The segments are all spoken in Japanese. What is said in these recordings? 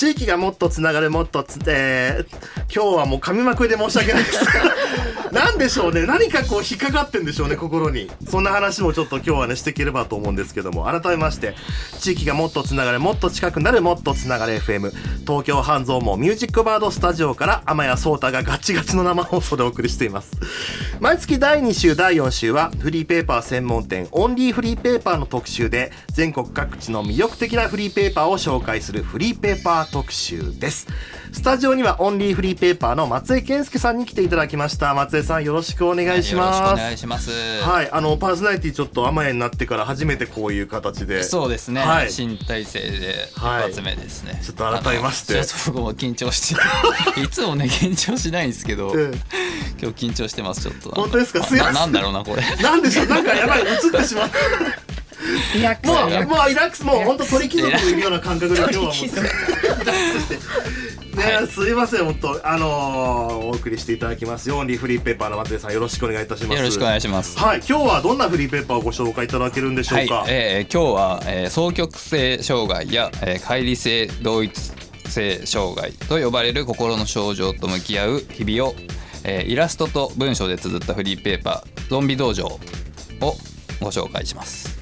地域がもっとつながるもっとつ、えー、今日はもう噛みまくりで申し訳ないですなんでしょうね。何かこう引っかかってんでしょうね心に。そんな話もちょっと今日はねしていければと思うんですけども。改めまして地域がもっとつながるもっと近くなるもっとつながる FM 東京半蔵門ミュージックバードスタジオから天谷壮太がガチガチの生放送でお送りしています。毎月第2週第4週はフリーペーパー専門店オンリーフリーペーパーの特集で全国各地の魅力的なフリーペーパーを紹介するフリーペーパー特集です。スタジオにはオンリーフリーペーパーの松江健介さんに来ていただきました。松江さんよろしくお願いします、はい、よろしくお願いします。はいあのパーソナリティちょっと甘えになってから初めてこういう形で。そうですね、はい、新体制で一発目ですね、はい、ちょっと改めまして。ちょっと僕も緊張して いつもね緊張しないんですけど、今日緊張してますちょっと。本当ですか？すいません。なんだろうなこれ。なんでしょう？なんかやばい映ってしまうリラックス。もうもうリラックス。もう本当鳥貴族のいるような感覚で今日はもうリラックスして。ね、すいません本当。あのー、お送りしていただきます。オンリーフリーペーパーの松江さんよろしくお願いいたします。よろしくお願いします。はい今日はどんなフリーペーパーをご紹介いただけるんでしょうか、はい、えー、今日は、えー、双極性障害や、えー、乖離性同一性障害と呼ばれる心の症状と向き合う日々を、えー、イラストと文章で綴ったフリーペーパーゾンビ道場をご紹介します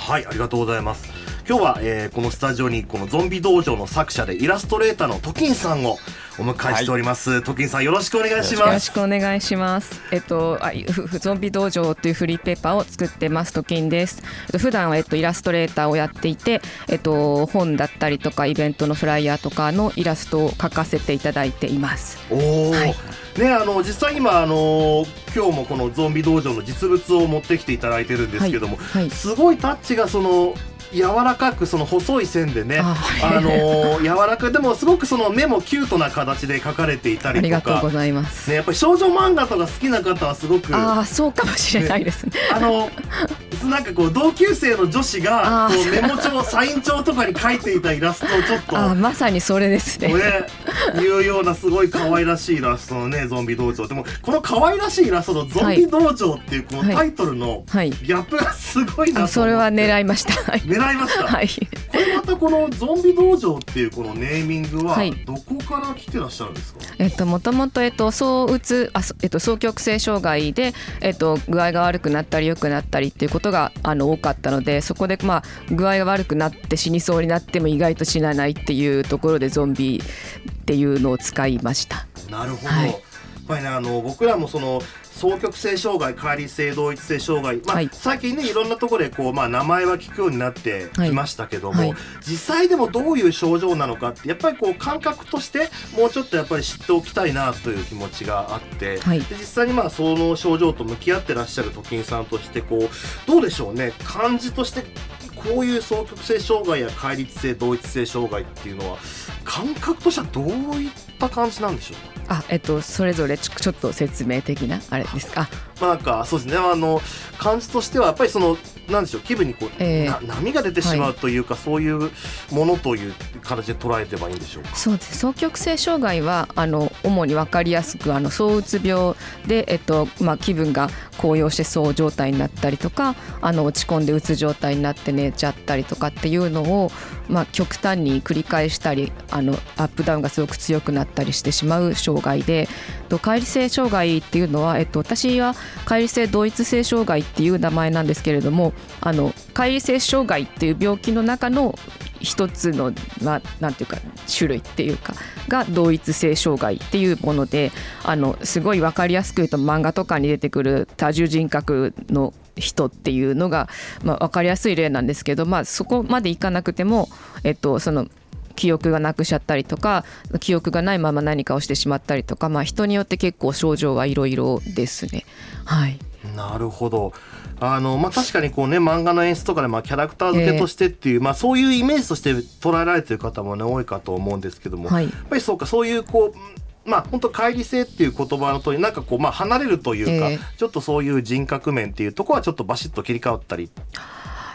はいありがとうございます。今日は、えー、このスタジオにこのゾンビ道場の作者でイラストレーターのトキンさんをお迎えしております、はい、トキンさんよろしくお願いします。よろしくお願いします。えっとあゾンビ道場というフリーペーパーを作ってますトキンです。普段はえっとイラストレーターをやっていてえっと本だったりとかイベントのフライヤーとかのイラストを描かせていただいています。おお、はい。ね、あの実際今あの今日もこのゾンビ道場の実物を持ってきていただいてるんですけども、はい。はい、すごいタッチがその柔らかくその細い線でねあ、あのー、柔らかいでもすごくその目もキュートな形で描かれていたりとか。ありがとうございます、ね、やっぱり少女漫画とか好きな方はすごくああそうかもしれないですね。あのなんかこう同級生の女子がこうメモ帳サイン帳とかに書いていたイラストをちょっとあまさにそれですね。ねいうようなすごい可愛らしいイラストのねゾンビ道場でもこの可愛らしいイラストのゾンビ道場っていうこのタイトルのギャップがすごいなと思って、はいはい、それは狙いました狙いましたはい。これまたこのゾンビ道場っていうこのネーミングはどこから来てらっしゃるんですか、えっともともとえっと躁うつあえっと双極性障害でえっと具合が悪くなったり良くなったりっていうことがあの多かったのでそこでまあ具合が悪くなって死にそうになっても意外と死なないっていうところでゾンビっていうのを使いました。なるほど、はい、やっぱりねあの僕らもその双極性障害乖離性同一性障害、まあ、はい、最近ねいろんなところでこう、まあ、名前は聞くようになってきましたけども、はい。はい、実際でもどういう症状なのかってやっぱりこう感覚としてもうちょっとやっぱり知っておきたいなという気持ちがあって、で実際にまあその症状と向き合ってらっしゃる時さんとしてこうどうでしょうね。感じとしてこういう双極性障害や乖離性同一性障害っていうのは感覚としてはどういった感じなんでしょうか？あえっとそれぞれちょっと説明的なあれです。かまあなんかそうですね。あの感じとしてはやっぱりそのなんでしょう気分にこう、えー、波が出てしまうというか、はい、そういうものという形で捉えてばいいんでしょうか？そうです。双極性障害はあの主に分かりやすくあの躁うつ病で、えっとまあ、気分が高揚してそう状態になったりとかあの落ち込んでうつ状態になって寝ちゃったりとかっていうのを、まあ、極端に繰り返したりあのアップダウンがすごく強くなったりしてしまう障害で乖離性障害っていうのは、えっと、私は乖離性同一性障害っていう名前なんですけれどもあの乖離性障害っていう病気の中の一つの、ま、ていうか種類っていうかが同一性障害っていうものであのすごい分かりやすく言うと漫画とかに出てくる多重人格の人っていうのが、まあ、分かりやすい例なんですけど、まあ、そこまでいかなくても、えっと、その記憶がなくしちゃったりとか記憶がないまま何かをしてしまったりとか、まあ、人によって結構症状はいろいろですね。はい、なるほどあのまあ、確かにこう、ね、漫画の演出とかで、まあ、キャラクター付けとしてっていう、えー、まあ、そういうイメージとして捉えられてる方も、ね、多いかと思うんですけども、はい、やっぱりそうかそういうこうまあ本当乖離性っていう言葉の通りなんかこうまあ離れるというか、えー、ちょっとそういう人格面っていうところはちょっとバシッと切り替わったり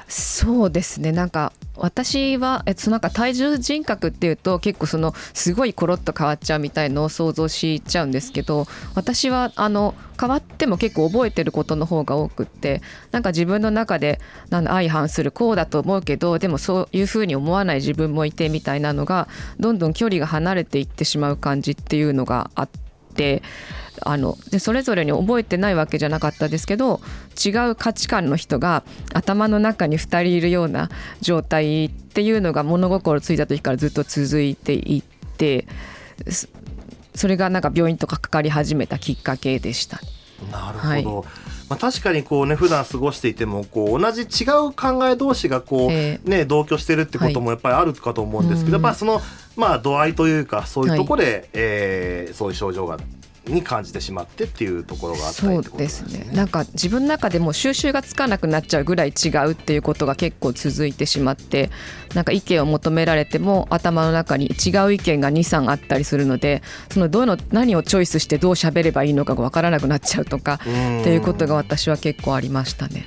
そうですね。なんか私は、えっと、なんか体重人格っていうと結構そのすごいコロッと変わっちゃうみたいのを想像しちゃうんですけど私はあの変わっても結構覚えてることの方が多くってなんか自分の中でなん相反するこうだと思うけどでもそういうふうに思わない自分もいてみたいなのがどんどん距離が離れていってしまう感じっていうのがあってあのでそれぞれに覚えてないわけじゃなかったですけど違う価値観の人が頭の中に2人いるような状態っていうのが物心ついた時からずっと続いていってそそれがなんか病院とかかかり始めたきっかけでした。なるほど、はい。まあ、確かにこうね普段過ごしていてもこう同じ違う考え同士がこう、えね同居してるってこともやっぱりあるかと思うんですけど、うん。やっぱりそのまあ度合いというかそういうところで、えーそういう症状がに感じてしまってっていうところがあったりそうですね。なんか自分の中でもう収集がつかなくなっちゃうぐらい違うっていうことが結構続いてしまってなんか意見を求められても頭の中に違う意見が23あったりするのでそのどの何をチョイスしてどう喋ればいいのかが分からなくなっちゃうとかうんっていうことが私は結構ありましたね。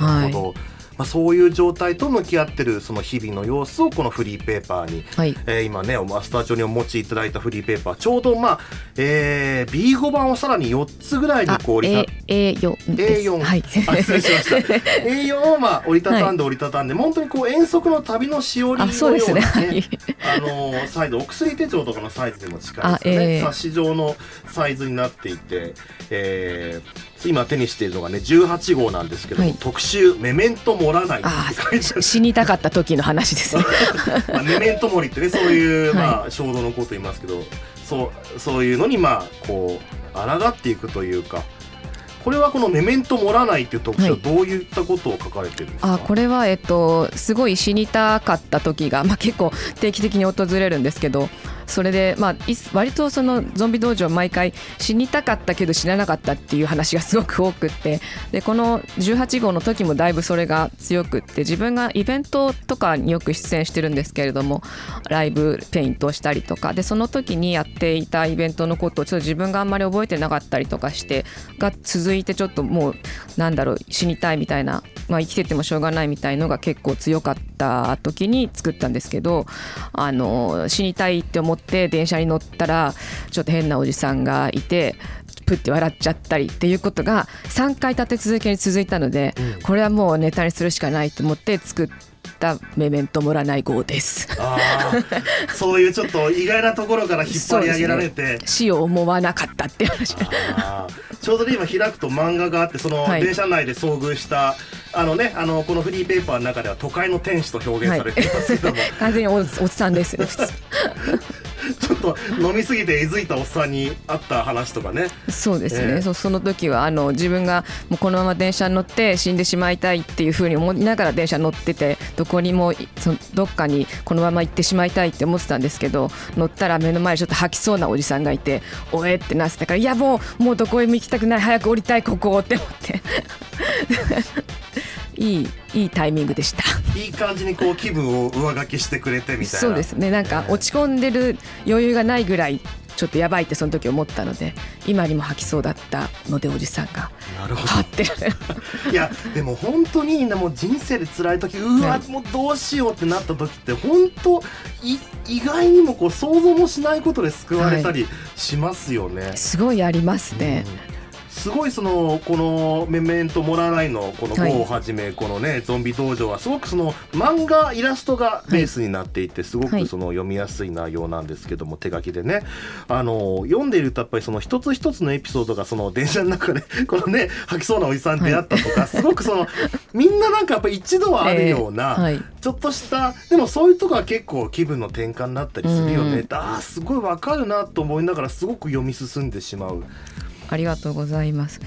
なるほど、まあ、そういう状態と向き合ってるその日々の様子をこのフリーペーパーに、はい。えー今ねマスター帳にお持ちいただいたフリーペーパー。ちょうどまあ、えー、B5 版をさらに4つぐらいにあこう折りた A A4 です。A4、はい。あ失礼しました。A4 をまあ折りたたんで折りたたんで、本当にこう遠足の旅のしおりのようなね。ねはい。あのーサイズお薬手帳とかのサイズにも近いですよね、あええ冊子状のサイズになっていて、えー今手にしているのがね18号なんですけども、はい。特集「メメント盛らない」死にたかった時の話ですね。まあ、メメントモリってねそういう、はい。まあ、衝動のこと言いますけどそうそういうのにまあこう抗っていくというか。これはこの「メメント盛らない」っていう特集ははい。どういったことを書かれてるんですか、あこれは、えっと、すごい死にたかった時が、まあ、結構定期的に訪れるんですけどそれで、まあ、割とそのゾンビ道場毎回死にたかったけど死ななかったっていう話がすごく多くってでこの18号の時もだいぶそれが強くって自分がイベントとかによく出演してるんですけれどもライブペイントをしたりとかでその時にやっていたイベントのことをちょっと自分があんまり覚えてなかったりとかしてが続いてちょっともうなんだろう死にたいみたいな、まあ、生きててもしょうがないみたいのが結構強かった時に作ったんですけどあの死にたいって思って電車に乗ったらちょっと変なおじさんがいて。プッて笑っちゃったりっていうことが3回立て続けに続いたので、うん。これはもうネタにするしかないと思って作った「メメントもらない号」です。そういうちょっと意外なところから引っ張り上げられて、死を思わなかったっていう話。ちょうどね今開くと漫画があってそのはい。電車内で遭遇した、あのねあのこのフリーペーパーの中では都会の天使と表現されていますけども、完全におおっさんですね普通 ちょっと飲みすぎてえずいたおっさんに会った話とかね。そうですね、ええ。そその時はあの自分がもうこのまま電車に乗って死んでしまいたいっていうふうに思いながら電車に乗っててどこにもいそのどっかにこのまま行ってしまいたいって思ってたんですけど乗ったら目の前にちょっと吐きそうなおじさんがいて「おえ!」ってなってたから「いやもうもうどこへも行きたくない。早く降りたいここ」って思っていいいいタイミングでした。いい感じにこう気分を上書きしてくれてみたいな。そうですね。なんか落ち込んでる余裕がないぐらいちょっとやばいってその時思ったので今にも吐きそうだったのでおじさんが。なるほはってどいやでも本当にもう人生で辛い時うわ、はい。もうどうしようってなった時って本当い意外にもこう想像もしないことで救われたりしますよね。すごいありますね。うんすごいそのこの「メメントもらわない」のこのはい。GO をはじめこのねゾンビ道場はすごくその漫画イラストがベースになっていてすごはいくその読みやすい内容なんですけども手書きでね。あの読んでいるとやっぱりその一つ一つのエピソードがその電車の中で このね吐きそうなおじさんに出会ったとかすごくそのみんななんかやっぱ一度はあるような、ちょっとしたでもそういうとこは結構気分の転換になったりするよね、うん。あーすごいわかるなと思いながらすごく読み進んでしまう。ありがとうございます。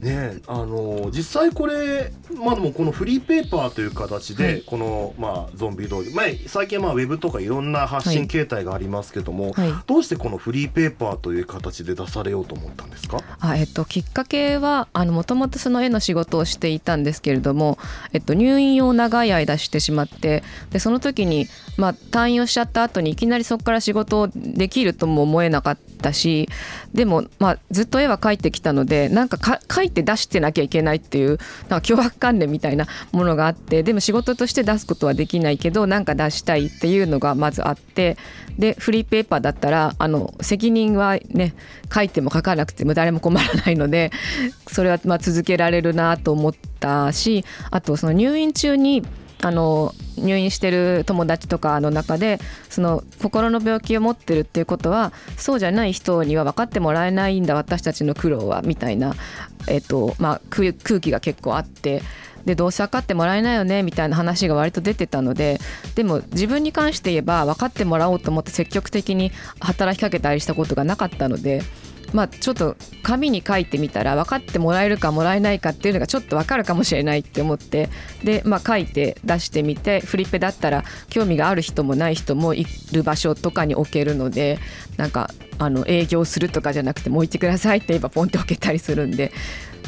ねえあの実際これまあでもこのフリーペーパーという形で、はい。この、まあ、ゾンビ道場、まあ、最近はまあウェブとかいろんな発信形態がありますけども、はい。どうしてこのフリーペーパーという形で出されようと思ったんですか？あえっと、きっかけはもともとその絵の仕事をしていたんですけれども、えっと、入院を長い間してしまってでその時に、まあ、退院をしちゃった後にいきなりそこから仕事をできるとも思えなかったしでも、まあ、ずっと絵は描いてきたのでなんかか描いて出してなきゃいけないっていうなんか脅迫観念みたいなものがあってでも仕事として出すことはできないけどなんか出したいっていうのがまずあってでフリーペーパーだったらあの責任はね書いても書かなくても誰も困らないのでそれはま続けられるなと思ったしあとその入院中にあの入院してる友達とかの中でその心の病気を持ってるっていうことはそうじゃない人には分かってもらえないんだ私たちの苦労はみたいな、えっとまあ、空気が結構あってでどうせ分かってもらえないよねみたいな話が割と出てたのででも自分に関して言えば分かってもらおうと思って積極的に働きかけたりしたことがなかったので。まあ、ちょっと紙に書いてみたら分かってもらえるかもらえないかっていうのがちょっと分かるかもしれないって思ってで、まあ、書いて出してみてフリッペだったら興味がある人もない人もいる場所とかに置けるのでなんかあの営業するとかじゃなくてもう置いてくださいって言えばポンって置けたりするんで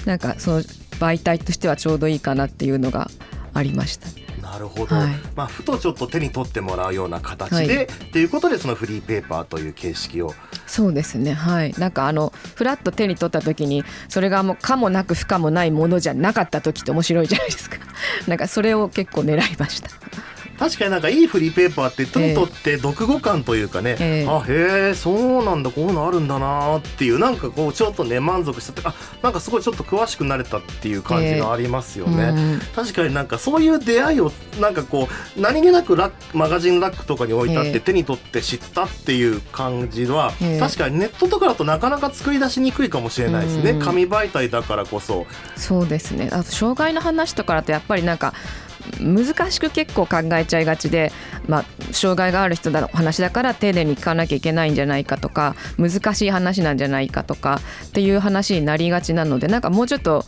なんかその媒体としてはちょうどいいかなっていうのがありました。なるほど、はい、まあ、ふとちょっと手に取ってもらうような形で、はい、っていうことでそのフリーペーパーという形式を。そうですね。はい。なんかあのフラッと手に取った時にそれがもう可もなく不可もないものじゃなかった時って面白いじゃないですか。なんかそれを結構狙いました確かになんかいいフリーペーパーって手に取って読後感というかね、えー、あへえそうなんだこういうのあるんだなっていうなんかこうちょっとね満足したあなんかすごいちょっと詳しくなれたっていう感じがありますよね、えーうん、確かになんかそういう出会いをなんかこう何気なくラックマガジンラックとかに置いてあって手に取って知ったっていう感じは、えー、確かにネットとかだとなかなか作り出しにくいかもしれないですね、紙媒体だからこそ。そうですね。あと障害の話とかだとやっぱりなんか難しく結構考えちゃいがちで、まあ、障害がある人の話だから丁寧に聞かなきゃいけないんじゃないかとか難しい話なんじゃないかとかっていう話になりがちなのでなんかもうちょっと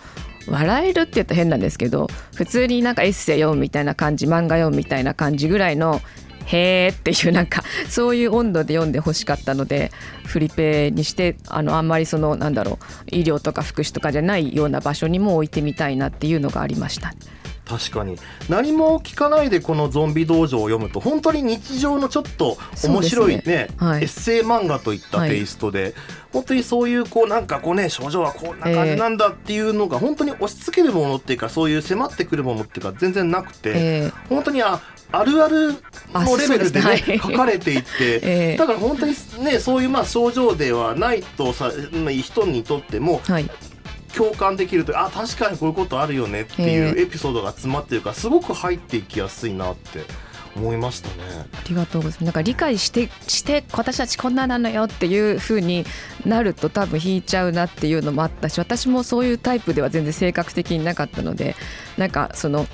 笑えるって言うと変なんですけど普通になんかエッセイ読むみたいな感じ漫画読むみたいな感じぐらいのへーっていうなんかそういう温度で読んでほしかったのでフリペにしてあのあんまりそのなんだろう医療とか福祉とかじゃないような場所にも置いてみたいなっていうのがありました。確かに。何も聞かないでこのゾンビ道場を読むと本当に日常のちょっと面白いね、ねはい、エッセイ漫画といったテイストで、はい、本当にそういうこうなんかこうね症状はこんな感じなんだっていうのが本当に押し付けるものっていうかそういう迫ってくるものっていうか全然なくて、えー、本当にああるあるのレベルでね、ね。書かれていって、えー、だから本当にねそういうまあ症状ではないとさ人にとっても、はい、共感できるとあ確かにこういうことあるよねっていうエピソードが詰まってるからすごく入っていきやすいなって思いましたね。ありがとうございます。なんか理解してして私たちこんななのよっていう風になると多分引いちゃうなっていうのもあったし、私もそういうタイプでは全然性格的になかったので、なんかその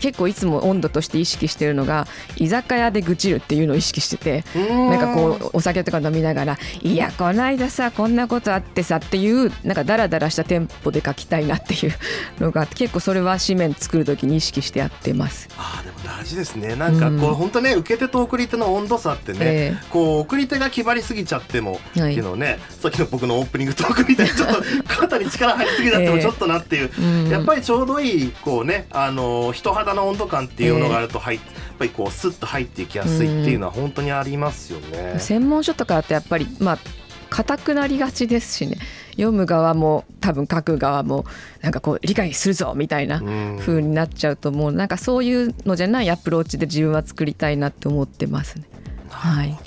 結構いつも温度として意識してるのが居酒屋で愚痴るっていうのを意識してて、なんかこうお酒とか飲みながらいやこの間さこんなことあってさっていうなんかダラダラしたテンポで書きたいなっていうのが結構それは紙面作る時に意識してやってます。あでも大事ですね。なんかこう本当ね受け手と送り手の温度差ってね、えー、こう送り手が気張りすぎちゃっても、はい、昨日ねさっきの僕のオープニングトークみたいにちょっと肩に力入りすぎちゃってもちょっとなっていう、えー、やっぱりちょうどいいこうねあの人肌の温度感っていうのがあると入っ、えー、やっぱりこうスッと入っていきやすいっていうのは本当にありますよね。専門書とかだとやっぱりまあ硬くなりがちですしね。読む側も多分書く側もなんかこう理解するぞみたいな風になっちゃうともう。なんかそういうのじゃないアプローチで自分は作りたいなって思ってますね。はい、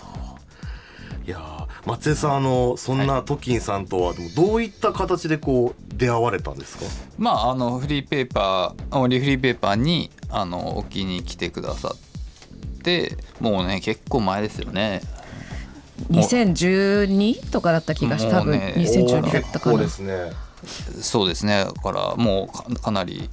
いや松江さんあのそんなトキンさんとはどういった形でこう出会われたんですか、まああのフリーペーパーリフリーペーパーにあの置きに来てくださってもうね結構前ですよね2012とかだった気がして多分2012だったかな。ですね。そうですね。だからもうかなり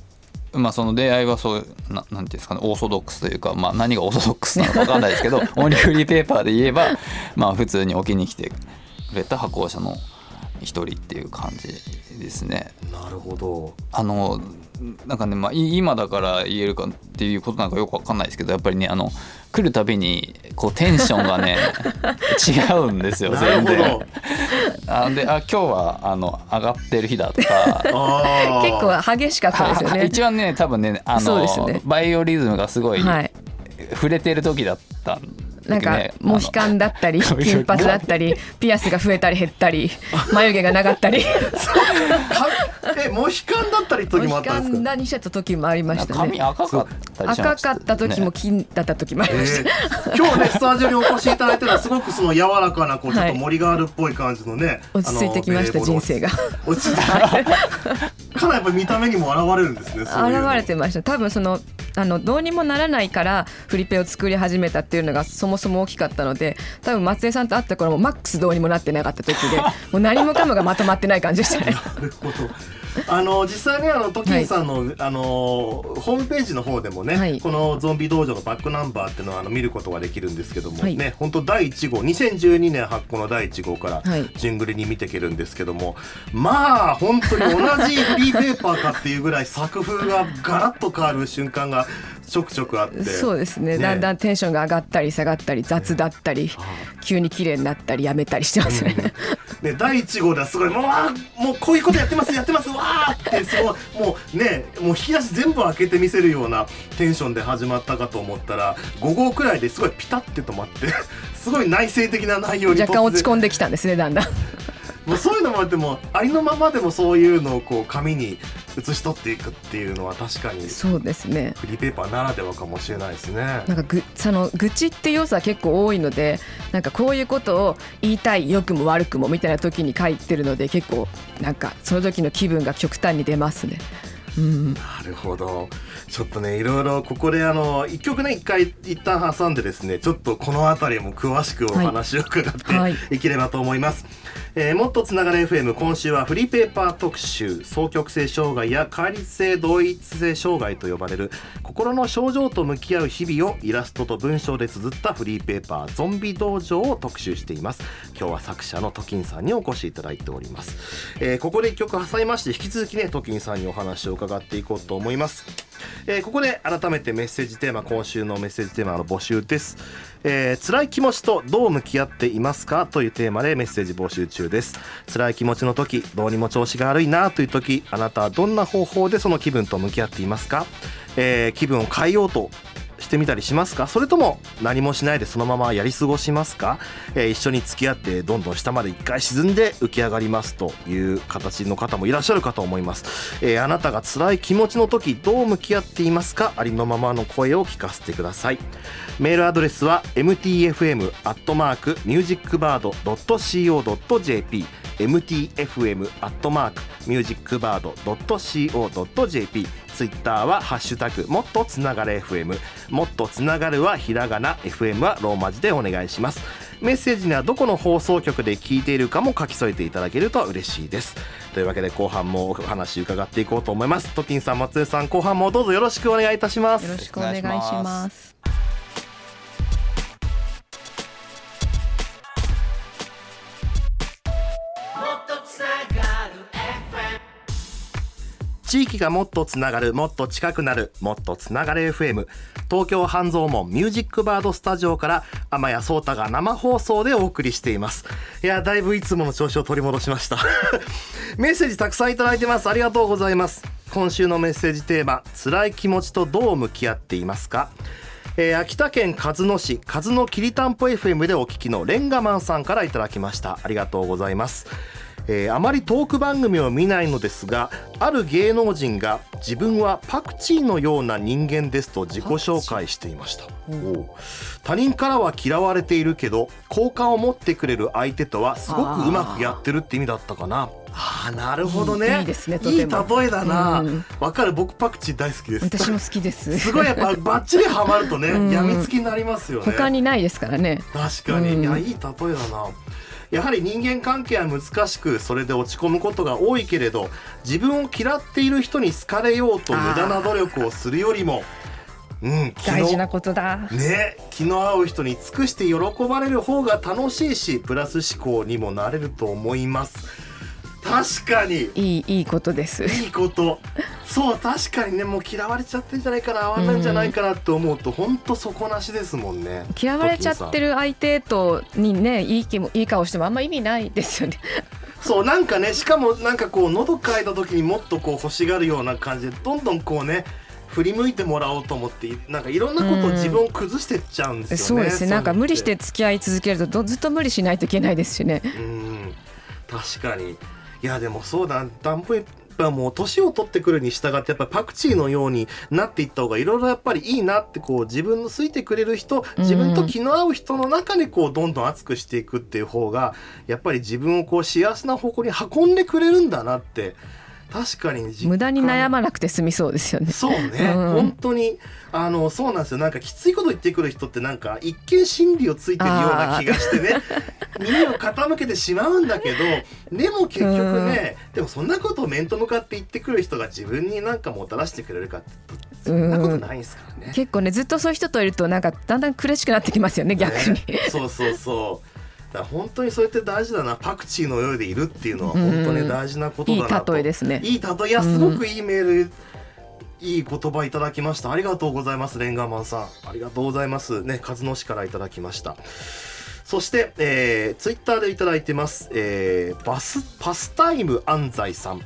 まあその出会いはそうななんていうんですかね。オーソドックスというか、まあ、何がオーソドックスなのか分かんないですけど オンリーフリーペーパーで言えばまあ普通に置きに来てくれた発行者の一人っていう感じですね。なるほど。あのなんかね、まあ、今だから言えるかっていうことなんかよく分かんないですけどやっぱりねあの来るたびにこうテンションがね 違うんですよ全然。あであ今日はあの上がってる日だとか結構激しかったですよね。一番ね多分ねあのそうですねバイオリズムがすごい。触れてる時だったんなんかねモヒカンだったり 金髪だったりピアスが増えたり減ったり眉毛が長ったり。かえモヒカンだったり時もあモヒカったんですか？ンだにしてた時もありましたね。髪赤かったりしま赤かった時もね金だった時もありましえー。今日ねスタジオにお越しいただいてるのはすごくその柔らかなこうちょっとはい森ガールっぽい感じのね、た。落ち着いてきました人生が。落ち着い。てかなりやっぱ見た目にも現れるんですね現れてました。多分そのあのどうにもならないからフリペを作り始めたっていうのがそもそも大きかったので多分松江さんと会った頃もマックスどうにもなってなかった時で もう何もかもがまとまってない感じでしたね。なるほど。あの実際ねあのトキンさんの、あのホームページの方でもね、はいこのゾンビ道場のバックナンバーっていうのはあの見ることができるんですけども、はいね本当第1号2012年発行の第1号からはい順繰りに見ていけるんですけども、まあ本当に同じフリーペーパーかっていうぐらい作風がガラッと変わる瞬間がちょくちょくあって。そうですね。ね。だんだんテンションが上がったり下がったり雑だったり急に綺麗になったりやめたりしてますよね。ね、第1号ではすごいもうもうこういうことやってますやってます。わーってすごいもうねもう引き出し全部開けてみせるようなテンションで始まったかと思ったら5号くらいですごいピタッて止まって すごい内省的な内容に若干落ちん込んできたんですねだんだん。もうそういうのもあってもありのままでもそういうのをこう紙に写し取っていくっていうのは確かにそうですね。フリーペーパーならではかもしれないですね。なんかぐその愚痴って要素は結構多いのでなんかこういうことを言いたい良くも悪くもみたいな時に書いてるので結構なんかその時の気分が極端に出ますね。うん、なるほどちょっとねいろいろここであの一曲ね一回一旦挟んでですねちょっとこの辺りも詳しくお話を伺って、はいい、ければと思います、えーもっとつながれ FM 今週はフリーペーパー特集双極性障害や戒律性同一性障害と呼ばれる心の症状と向き合う日々をイラストと文章で綴ったフリーペーパーゾンビ道場を特集しています。今日は作者のトキンさんにお越しいただいております、えーここで一曲挟みまして引き続きねトキンさんにお話を伺っていこうと思います。えーここで改めてメッセージテーマ今週のメッセージテーマの募集です、えー辛い気持ちとどう向き合っていますかというテーマでメッセージ募集中です。辛い気持ちの時どうにも調子が悪いなという時あなたはどんな方法でその気分と向き合っていますか、えー気分を変えようとしてみたりしますか？それとも何もしないでそのままやり過ごしますか、えー一緒に付き合ってどんどん下まで一回沈んで浮き上がりますという形の方もいらっしゃるかと思います、えーあなたが辛い気持ちの時どう向き合っていますか？ありのままの声を聞かせてください。メールアドレスは mtfm.musicbird.co.jp mtfm.musicbird.co.jp ツイッターはハッシュタグもっとつながれ FM もっとつながるはひらがな FM はローマ字でお願いします。メッセージにはどこの放送局で聞いているかも書き添えていただけると嬉しいです。というわけで後半もお話伺っていこうと思います。トキンさん松江さん後半もどうぞよろしくお願いいたします。よろしくお願いします。地域がもっとつながるもっと近くなるもっとつながれ FM 東京半蔵門ミュージックバードスタジオから天谷壮太が生放送でお送りしています。いやだいぶいつもの調子を取り戻しました。メッセージたくさんいただいてます。ありがとうございます。今週のメッセージテーマ辛い気持ちとどう向き合っていますか？えー秋田県鹿角市鹿角きりたんぽ FM でお聞きのレンガマンさんからいただきました。ありがとうございます。えーあまりトーク番組を見ないのですがある芸能人が自分はパクチーのような人間ですと自己紹介していました。おう。他人からは嫌われているけど好感を持ってくれる相手とはすごくうまくやってるって意味だったかな。あーなるほどね。いいですねといい例えだな。うん。わかる。僕パクチー大好きです。私も好きです。すごいやっぱバッチリハマるとねうん。やみつきになりますよね。他にないですからね。確かに、うん。いやいい例えだなやはり人間関係は難しくそれで落ち込むことが多いけれど自分を嫌っている人に好かれようと無駄な努力をするよりもうん大事なことだ。ね気の合う人に尽くして喜ばれる方が楽しいしプラス思考にもなれると思います確かに。いいいいことです。いいこと。そう確かにねもう嫌われちゃってんじゃないかな合わないんじゃないかなって思うと本当底なしですもんね。嫌われちゃってる相手とにねいい気もいい顔してもあんま意味ないですよね。そうなんかねしかもなんかこう喉かいた時にもっとこう欲しがるような感じでどんどんこうね振り向いてもらおうと思ってなんかいろんなことを自分を崩してっちゃうんですよね。そうですね。なんか無理して付き合い続けるとどずっと無理しないといけないですしね。うん。確かにいやでもそうだ。ダンプやっぱもう年を取ってくるに従ってやっぱパクチーのようになっていった方がいろいろやっぱりいいなってこう自分の好いてくれる人自分と気の合う人の中でこうどんどん熱くしていくっていう方がやっぱり自分をこう幸せな方向に運んでくれるんだなって確かに無駄に悩まなくて済みそうですよね。そうね、うん。本当にあのそうなんですよ。なんかきついこと言ってくる人ってなんか一見真理をついてるような気がしてね。耳を傾けてしまうんだけどでも結局ね、でもそんなことを面と向かって言ってくる人が自分になんかもたらしてくれるかってそんなことないですからね。結構ねずっとそういう人といるとなんかだんだん苦しくなってきますよね逆に。ね。そうそうそうだから本当にそうやって大事だなパクチーのようでいるっていうのは本当に大事なこといいだなと、例えですね。いい例え。いやすごくいいメール、いい言葉いただきました。ありがとうございますレンガーマンさん。ありがとうございます。ね和野市からいただきました。そして、えー、ツイッターでいただいてます、えー、バスパスタイム安西さん。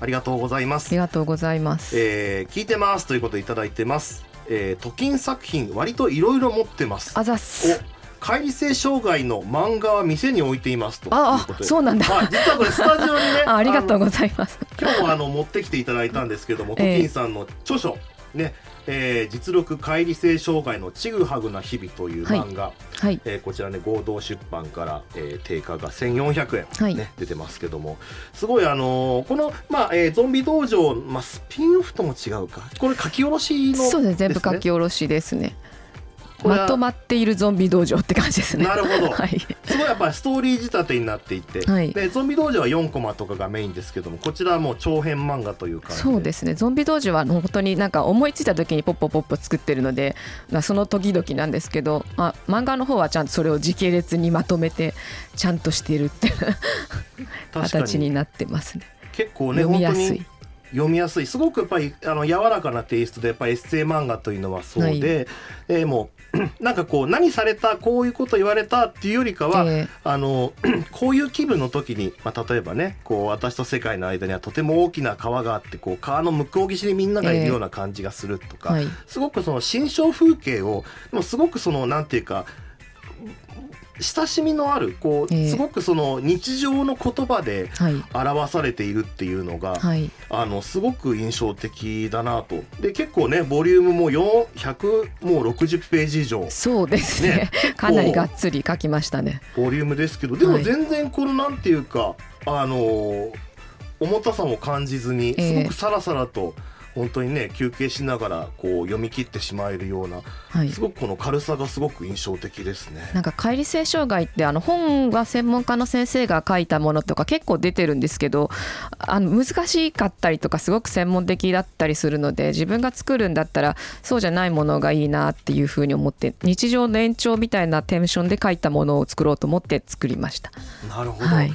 ありがとうございます。ありがとうございます。えー、聞いてますということでいただいてます。えー、トキン作品割といろいろ持ってます。あざっす。お乖離性障害の漫画は店に置いていますとああそうなんだ。はい、実はこれスタジオにね あありがとうございます。今日はあの持ってきていただいたんですけども、トええキンさんの著書ね、えー実録乖離性障害のちぐはぐな日々という漫画、はい。えーこちらね合同出版から、えー定価が1400円、ねはい出てますけどもすごいあのーこの、まあえーゾンビ道場、まあ、スピンオフとも違うかこれ書き下ろしのそうです全部書き下下ろしですね。まとまっているゾンビ道場って感じですね。なるほど。はい。すごいやっぱりストーリー仕立てになっていて、はい。でゾンビ道場は4コマとかがメインですけどもこちらはもう長編漫画という感じそうですね。ゾンビ道場は本当になんか思いついた時にポッポポッポ作ってるのでまあその時々なんですけど、まあ、漫画の方はちゃんとそれを時系列にまとめてちゃんとしているって形になってますね。結構ね読みやすい読みやすい。すごくやっぱりあの柔らかなテイストでやっぱりエッセイ漫画というのはそうで、はい。えーもう なんかこう何されたこういうこと言われたっていうよりかは、えあの こういう気分の時に、まあ、例えばねこう私と世界の間にはとても大きな川があってこう川の向こう岸にみんながいるような感じがするとか、はい。すごくその心象風景をでもすごくそのなんていうか親しみのあるこう、ええ。すごくその日常の言葉ではい。表されているっていうのが、はい。あのすごく印象的だなと。で結構ねボリュームも400もう60ページ以上。そうですね。ね。かなりがっつり書きましたね。ボリュームですけどでもはい。全然このなんていうか、あのー重たさも感じずにええ。すごくさらさらと本当にね休憩しながらこう読み切ってしまえるようなはいすごくこの軽さがすごく印象的ですね。なんか乖離性障害ってあの本は専門家の先生が書いたものとか結構出てるんですけどあの難しかったりとかすごく専門的だったりするので自分が作るんだったらそうじゃないものがいいなっていうふうに思って日常の延長みたいなテンションで書いたものを作ろうと思って作りました。なるほど、はい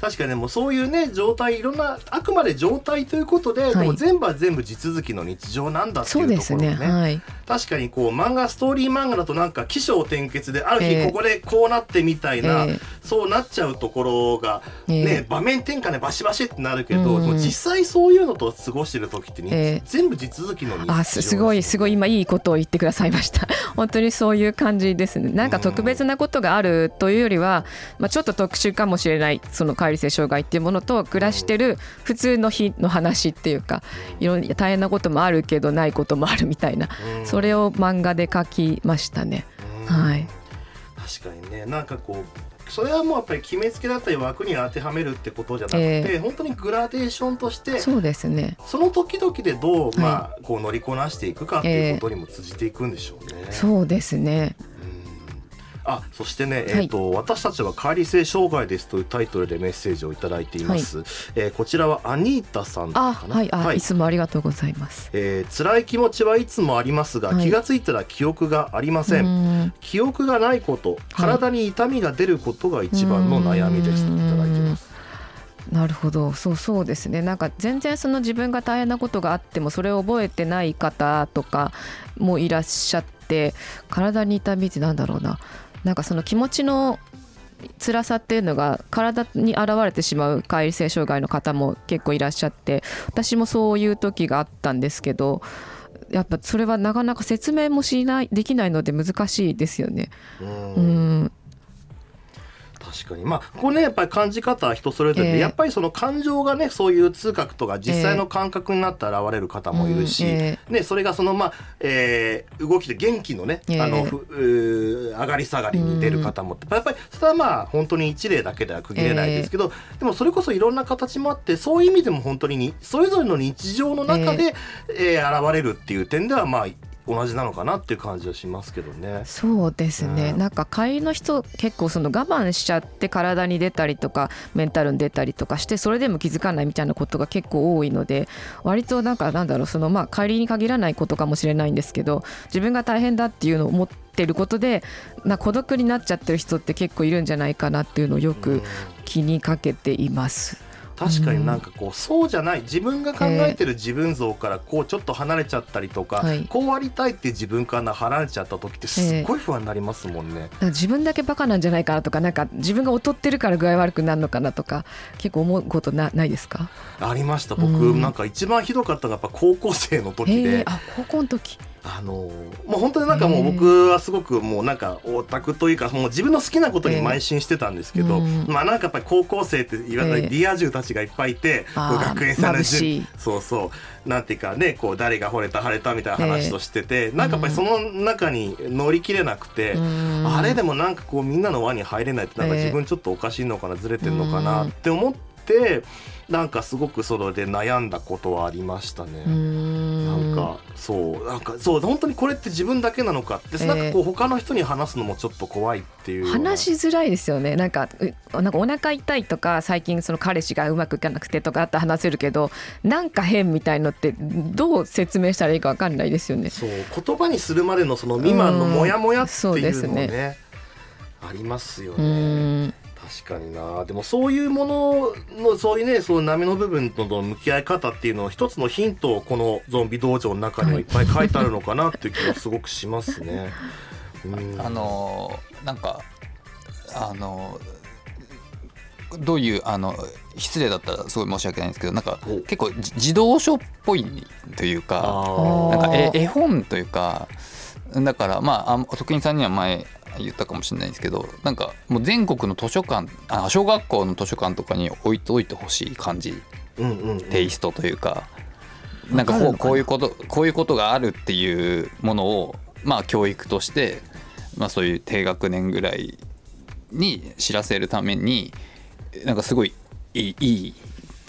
確かにねもうそういうね状態いろんなあくまで状態ということで、い。でも全部は全部地続きの日常なんだってそいううとですね。ころがねはい。確かにこう漫画ストーリー漫画だとなんか起承転結である日ええ。ここでこうなってみたいな、ええ。そうなっちゃうところが、ええ。ね場面転換でバシバシってなるけど、うんもう実際そういうのと過ごしてる時ってに、ええ。全部地続きの日常あすすごいすごい今いいことを言ってくださいました。本当にそういう感じですね。なんか特別なことがあるというよりは、まあ、ちょっと特殊かもしれないその乖離性障害っていうものと暮らしてる普通の日の話っていうかいろんな大変なこともあるけどないこともあるみたいなうん。それを漫画で書きましたね。うん。はい。確かにね。なんかこうそれはもうやっぱり決めつけだったり枠に当てはめるってことじゃなくて、え本当にグラデーションとしてそうですね。その時々でどう、いまあ、こう乗りこなしていくかっていうことにも通じていくんでしょうね。そうですね。うんあそしてね、い。えーと私たちは乖離性障害ですというタイトルでメッセージをいただいています、えーこちらはアニータさんかな。あはいあ、い、つもありがとうございます。えー辛い気持ちはいつもありますが、はい。気がついたら記憶がありません、うん。記憶がないこと体に痛みが出ることが一番の悩みですといただいてます。なるほど。そうそうですね。なんか全然その自分が大変なことがあってもそれを覚えてない方とかもいらっしゃって体に痛みってなんだろうななんかその気持ちの辛さっていうのが体に現れてしまう解離性障害の方も結構いらっしゃって私もそういう時があったんですけどやっぱそれはなかなか説明もしないできないので難しいですよね。うんうん確かに。まあこれねやっぱり感じ方は人それぞれで、ええ。やっぱりその感情がねそういう痛覚とか実際の感覚になって現れる方もいるし、うんえね、それがそのまあ、えー動きで元気のね、ええ。あのふ上がり下がりに出る方もやっぱりそれはまあ本当に一例だけでは区切れないですけど、でもそれこそいろんな形もあってそういう意味でも本当ににそれぞれの日常の中で、えー現れるっていう点ではまあ同じなのかなっていう感じはしますけどね。そうですね、うんなんか帰りの人結構その我慢しちゃって体に出たりとかメンタルに出たりとかしてそれでも気づかないみたいなことが結構多いので割となんかなんだろうそのまあ帰りに限らないことかもしれないんですけど自分が大変だっていうのを思ってることでな孤独になっちゃってる人って結構いるんじゃないかなっていうのをようんく気にかけています。確かになんかこうそうじゃない自分が考えてる自分像からこうちょっと離れちゃったりとか、はい。こうありたいって自分から離れちゃった時ってすっごい不安になりますもんね。自分だけバカなんじゃないかなとかなんか自分が劣ってるから具合悪くなるのかなとか結構思うことなないですか？ありました。僕、うん。なんか一番ひどかったのがやっぱ高校生の時へでえ。あ高校の時あのもう本当になんかもう僕はすごくもうなんかオタクというかもう自分の好きなことに邁進してたんですけど、ええうん。まあなんかやっぱり高校生っていわゆるええリア充たちがいっぱいいて、あー学園祭の眩しい。そうそう。なんていうかねこう誰が惚れた晴れたみたいな話をしてて、なんかやっぱりその中に乗り切れなくて、うん。あれでもなんかこうみんなの輪に入れないってなんかええ自分ちょっとおかしいのかなずれてんのかなって思ってなんかすごくそれで悩んだことはありましたね。なんかそうなんかそう本当にこれって自分だけなのかって、ええ。なんかこう他の人に話すのもちょっと怖いっていう話しづらいですよね。なんかうなんかお腹痛いとか最近その彼氏がうまくいかなくてとかあったら話せるけどなんか変みたいのってどう説明したらいいか分かんないですよね。そう言葉にするまでのその未満のモヤモヤってそういうのもですね。ねありますようね。確かにな。でもそういうもののそういうねその波の部分との向き合い方っていうのを一つのヒントをこのゾンビ道場の中にはい。っぱい書いてあるのかなっていう気がすごくしますね。うん。あのーなんかあのーどういうあの失礼だったらすごい申し訳ないんですけどなんかお。結構じ児童書っぽいというかなんか絵絵本というかだからまああ徳井さんには前言ったかもしれないんですけどなんかもう全国の図書館あ小学校の図書館とかに置いておいてほしい感じ。ーうんうんうん。テイストというか、なんかこうこういうことこういうことがあるっていうものをまあ教育として、まあ、そういう低学年ぐらいに知らせるためになんかすごいいいいい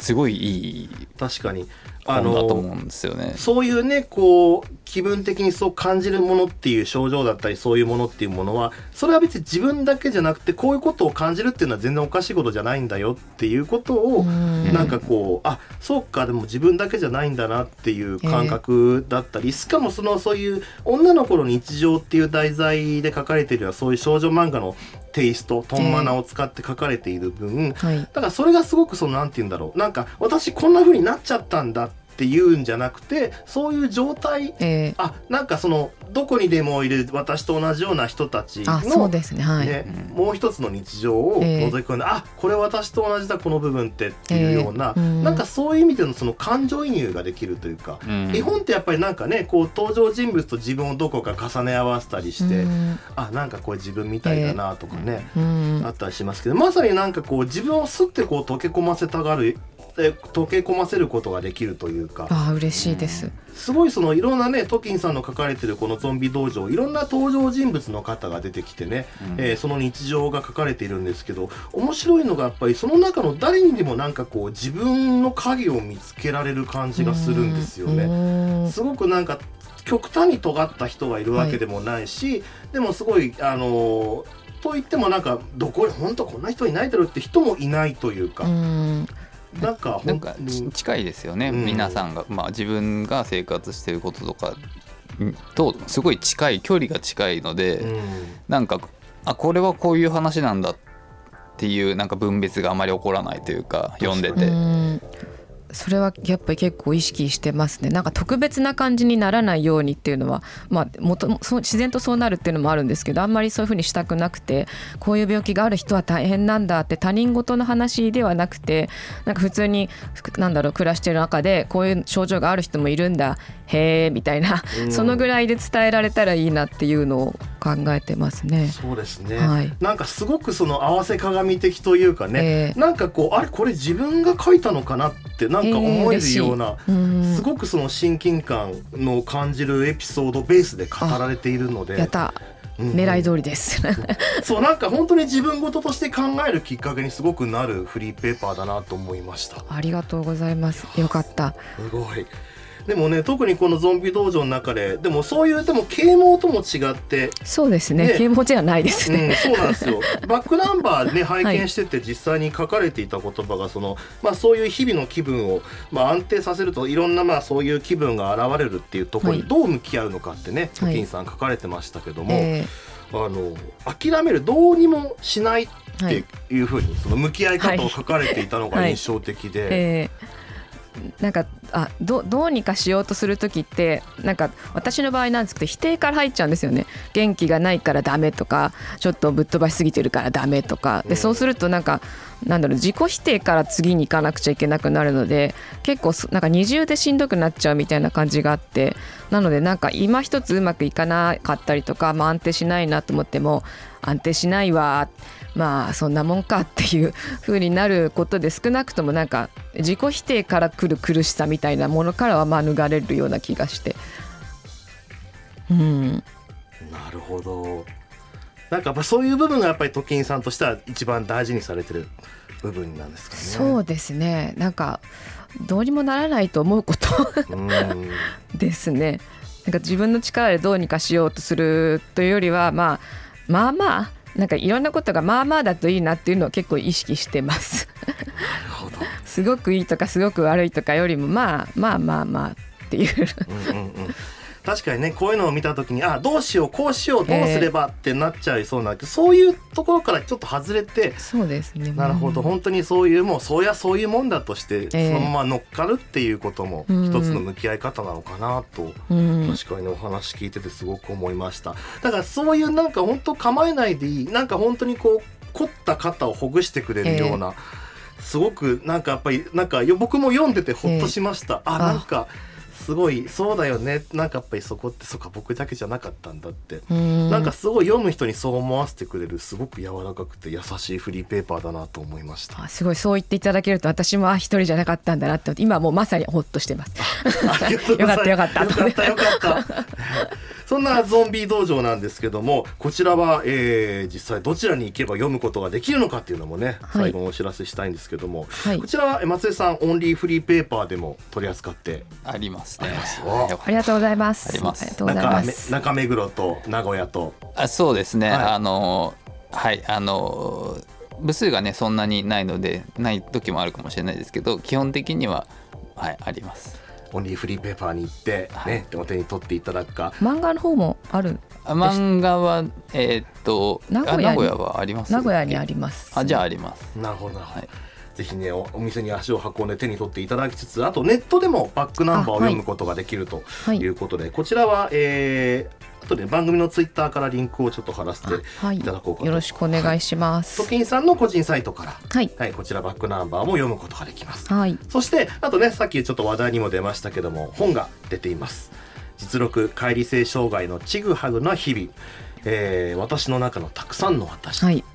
すごいいい確かに。あ本だとの思うんですよね。そういうねこう気分的にそう感じるものっていう症状だったりそういうものっていうものはそれは別に自分だけじゃなくてこういうことを感じるっていうのは全然おかしいことじゃないんだよっていうことをうん。なんかこうあそうかでも自分だけじゃないんだなっていう感覚だったりしかもそのそういう女の子の日常っていう題材で書かれているようなそういう少女漫画のテイストトンマナを使って書かれている分はい。だからそれがすごくそのなんて言うんだろう。なんか私こんな風になっちゃったんだっていうんじゃなくてそういう状態えーあなんかそのどこにでもいる私と同じような人たちあそうの、ですねはい、ねもう一つの日常をええ。覗き込んで、あこれ私と同じだこの部分ってっていうような、ええうん。なんかそういう意味でのその感情移入ができるというか、うん。絵本ってやっぱりなんかねこう登場人物と自分をどこか重ね合わせたりして、うん。あなんかこれ自分みたいだなとかね、うん。あったりしますけどまさになんかこう自分をすってこう溶け込ませたがるえ溶け込ませることができるというか。あー嬉しいです。すごいそのいろんなねトキンさんの書かれてるこのゾンビ道場いろんな登場人物の方が出てきてね、えーその日常が書かれているんですけど面白いのがやっぱりその中の誰にでもなんかこう自分の影を見つけられる感じがするんですよね。ねすごくなんか極端に尖った人がいるわけでもないし、でもすごいあのーと言ってもなんかどこに本当こんな人いないだろうって人もいないというか、うんなんかなんか近いですよね、うん。皆さんが、まあ、自分が生活してることとかんとすごい近い距離が近いので、うん。なんかあこれはこういう話なんだっていうなんか分別があまり起こらないというか読んでて、うんそれはやっぱり結構意識してますね。なんか特別な感じにならないようにっていうのはまあもとそう自然とそうなるっていうのもあるんですけどあんまりそういうふうにしたくなくてこういう病気がある人は大変なんだって他人事の話ではなくてなんか普通になんだろう暮らしてる中でこういう症状がある人もいるんだ。へえみたいな、うん。そのぐらいで伝えられたらいいなっていうのを考えてますね。そうですね、はい。なんかすごくその合わせ鏡的というかね、ええ。なんかこうあれこれ自分が書いたのかなってなんか思えるような、うんすごくその親近感の感じるエピソードベースで語られているので。やった。狙い通りです。そうなんか本当に自分事として考えるきっかけにすごくなるフリーペーパーだなと思いました。ありがとうございます。よかった。すごいでもね特にこのゾンビ道場の中ででもそういうでも啓蒙とも違ってそうですね。ね。啓蒙じゃないですね。うん、そうなんですよ。バックナンバーね拝見してて実際に書かれていた言葉がそのまあそういう日々の気分をまあ安定させるといろんなまあそういう気分が現れるっていうところにはい。どう向き合うのかってね、はい。トキンさん書かれてましたけども、えあの諦めるどうにもしないっーはい。ていうふうにその向き合い方を書かれていたのが印象的で、えーなんかあどどうにかしようとする時ってなんか私の場合なんですけど否定から入っちゃうんですよね。元気がないからダメとかちょっとぶっ飛ばしすぎてるからダメとか。うん。でそうするとなんかなんだろう自己否定から次に行かなくちゃいけなくなるので結構そなんか二重でしんどくなっちゃうみたいな感じがあってなのでなんか今一つうまくいかなかったりとか、まあ、安定しないなと思っても安定しないわまあそんなもんかっていう風になることで少なくともなんか自己否定から来る苦しさみたいなものからは免れるような気がして。うん、なるほど。なんかやっぱそういう部分がやっぱりトキンさんとしては一番大事にされてる部分なんですかね。そうですねなんかどうにもならないと思うことうん。ですねなんか自分の力でどうにかしようとするというよりは、まあ、まあまあなんかいろんなことがまあまあだといいなっていうのを結構意識してますなるほど。すごくいいとかすごく悪いとかよりもまあまあまあまあっていううんうんうん。確かにねこういうのを見た時にあどうしようこうしようどうすればってなっちゃいそうなんだけど、そういうところからちょっと外れてそうですね。なるほど。うん。本当にそういうもうそうやそういうもんだとして、ええ。そのまま乗っかるっていうこともうん。一つの向き合い方なのかなと、うん。確かにねお話聞いててすごく思いました。だからそういうなんか本当構えないでいいなんか本当にこう凝った肩をほぐしてくれるような、すごくなんかやっぱりなんかよ僕も読んでてほっとしました、ああなんかすごいそうだよね。なんかやっぱりそこってそうか僕だけじゃなかったんだって。うん。なんかすごい読む人にそう思わせてくれるすごく柔らかくて優しいフリーペーパーだなと思いました。あすごいそう言っていただけると私もあ一人じゃなかったんだなって今もうまさにほっとしてます。よかったよかった。よかったよかった。そんなゾンビ道場なんですけどもこちらは、えー実際どちらに行けば読むことができるのかっていうのもね、はい。最後にお知らせしたいんですけども、はい。こちらはえ松江さんオンリーフリーペーパーでも取り扱って？ありますね。あります。はい。あ。りがとうございます。あります。ありがとうござい中目ます。中目黒と名古屋と。あそうですね、はい。あのはいあの部数がねそんなにないのでない時もあるかもしれないですけど基本的にははいありますオンリーフリーペーパーに行って、ねお手に取っていただくか。漫画の方もあるあ漫画はえーっと名古屋にあ名古屋はあります。名古屋にあります。あじゃああります。なるほどなるほど、はいぜひねおお店に足を運んで手に取っていただきつつあとネットでもバックナンバーを読むことができるとはい。いうことで、こちらは、えー、あとで番組のツイッターからリンクをちょっと貼らせてはい。いただこうかと。よろしくお願いします。トキンさんの個人サイトから、はい。はい、こちらバックナンバーも読むことができます。はい。そしてあとねさっきちょっと話題にも出ましたけども本が出ています。実録乖離性障害のちぐはぐな日々、えー私の中のたくさんの私、はい。こ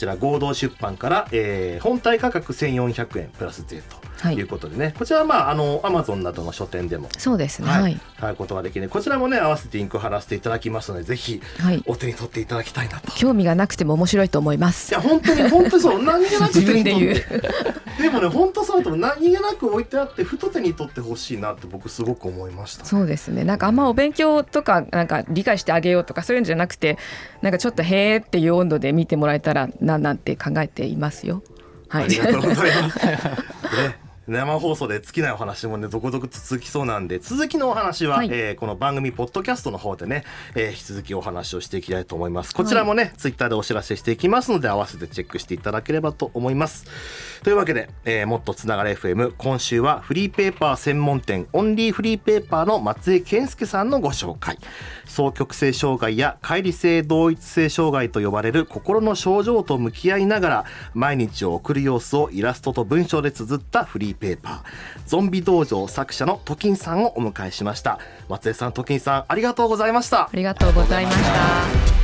ちら合同出版から、えー本体価格1400円プラス税はい。ということでね、こちらはまああのアマゾンなどの書店でもそうですね。ははい。い買うことができる。こちらもね合わせてリンク貼らせていただきますのでぜひはい。お手に取っていただきたいなと。興味がなくても面白いと思いまいすや。本当に本当にそう。何気なく手に取って。自でもね本当そうだと何気なく置いてあってふと手に取ってほしいなって僕すごく思いました、そうですね。なんかあんまお勉強とかなんか理解してあげようとかそういうんじゃなくてなんかちょっとへーっていう温度で見てもらえたらなんなんて考えていますよ。はい。ありがとうございます。ね生放送で尽きないお話もね続々と続きそうなんで続きのお話は、はい。えーこの番組ポッドキャストの方でね、えー引き続きお話をしていきたいと思います。こちらもね、ツイッターでお知らせしていきますので合わせてチェックしていただければと思います。というわけで、えーもっとつながれ FM 今週はフリーペーパー専門店オンリーフリーペーパーの松江健介さんのご紹介。双極性障害や乖離性同一性障害と呼ばれる心の症状と向き合いながら毎日を送る様子をイラストと文章で綴ったフリーペーパー。ゾンビ道場作者のトキンさんをお迎えしました。松江さんトキンさんありがとうございました。ありがとうございました。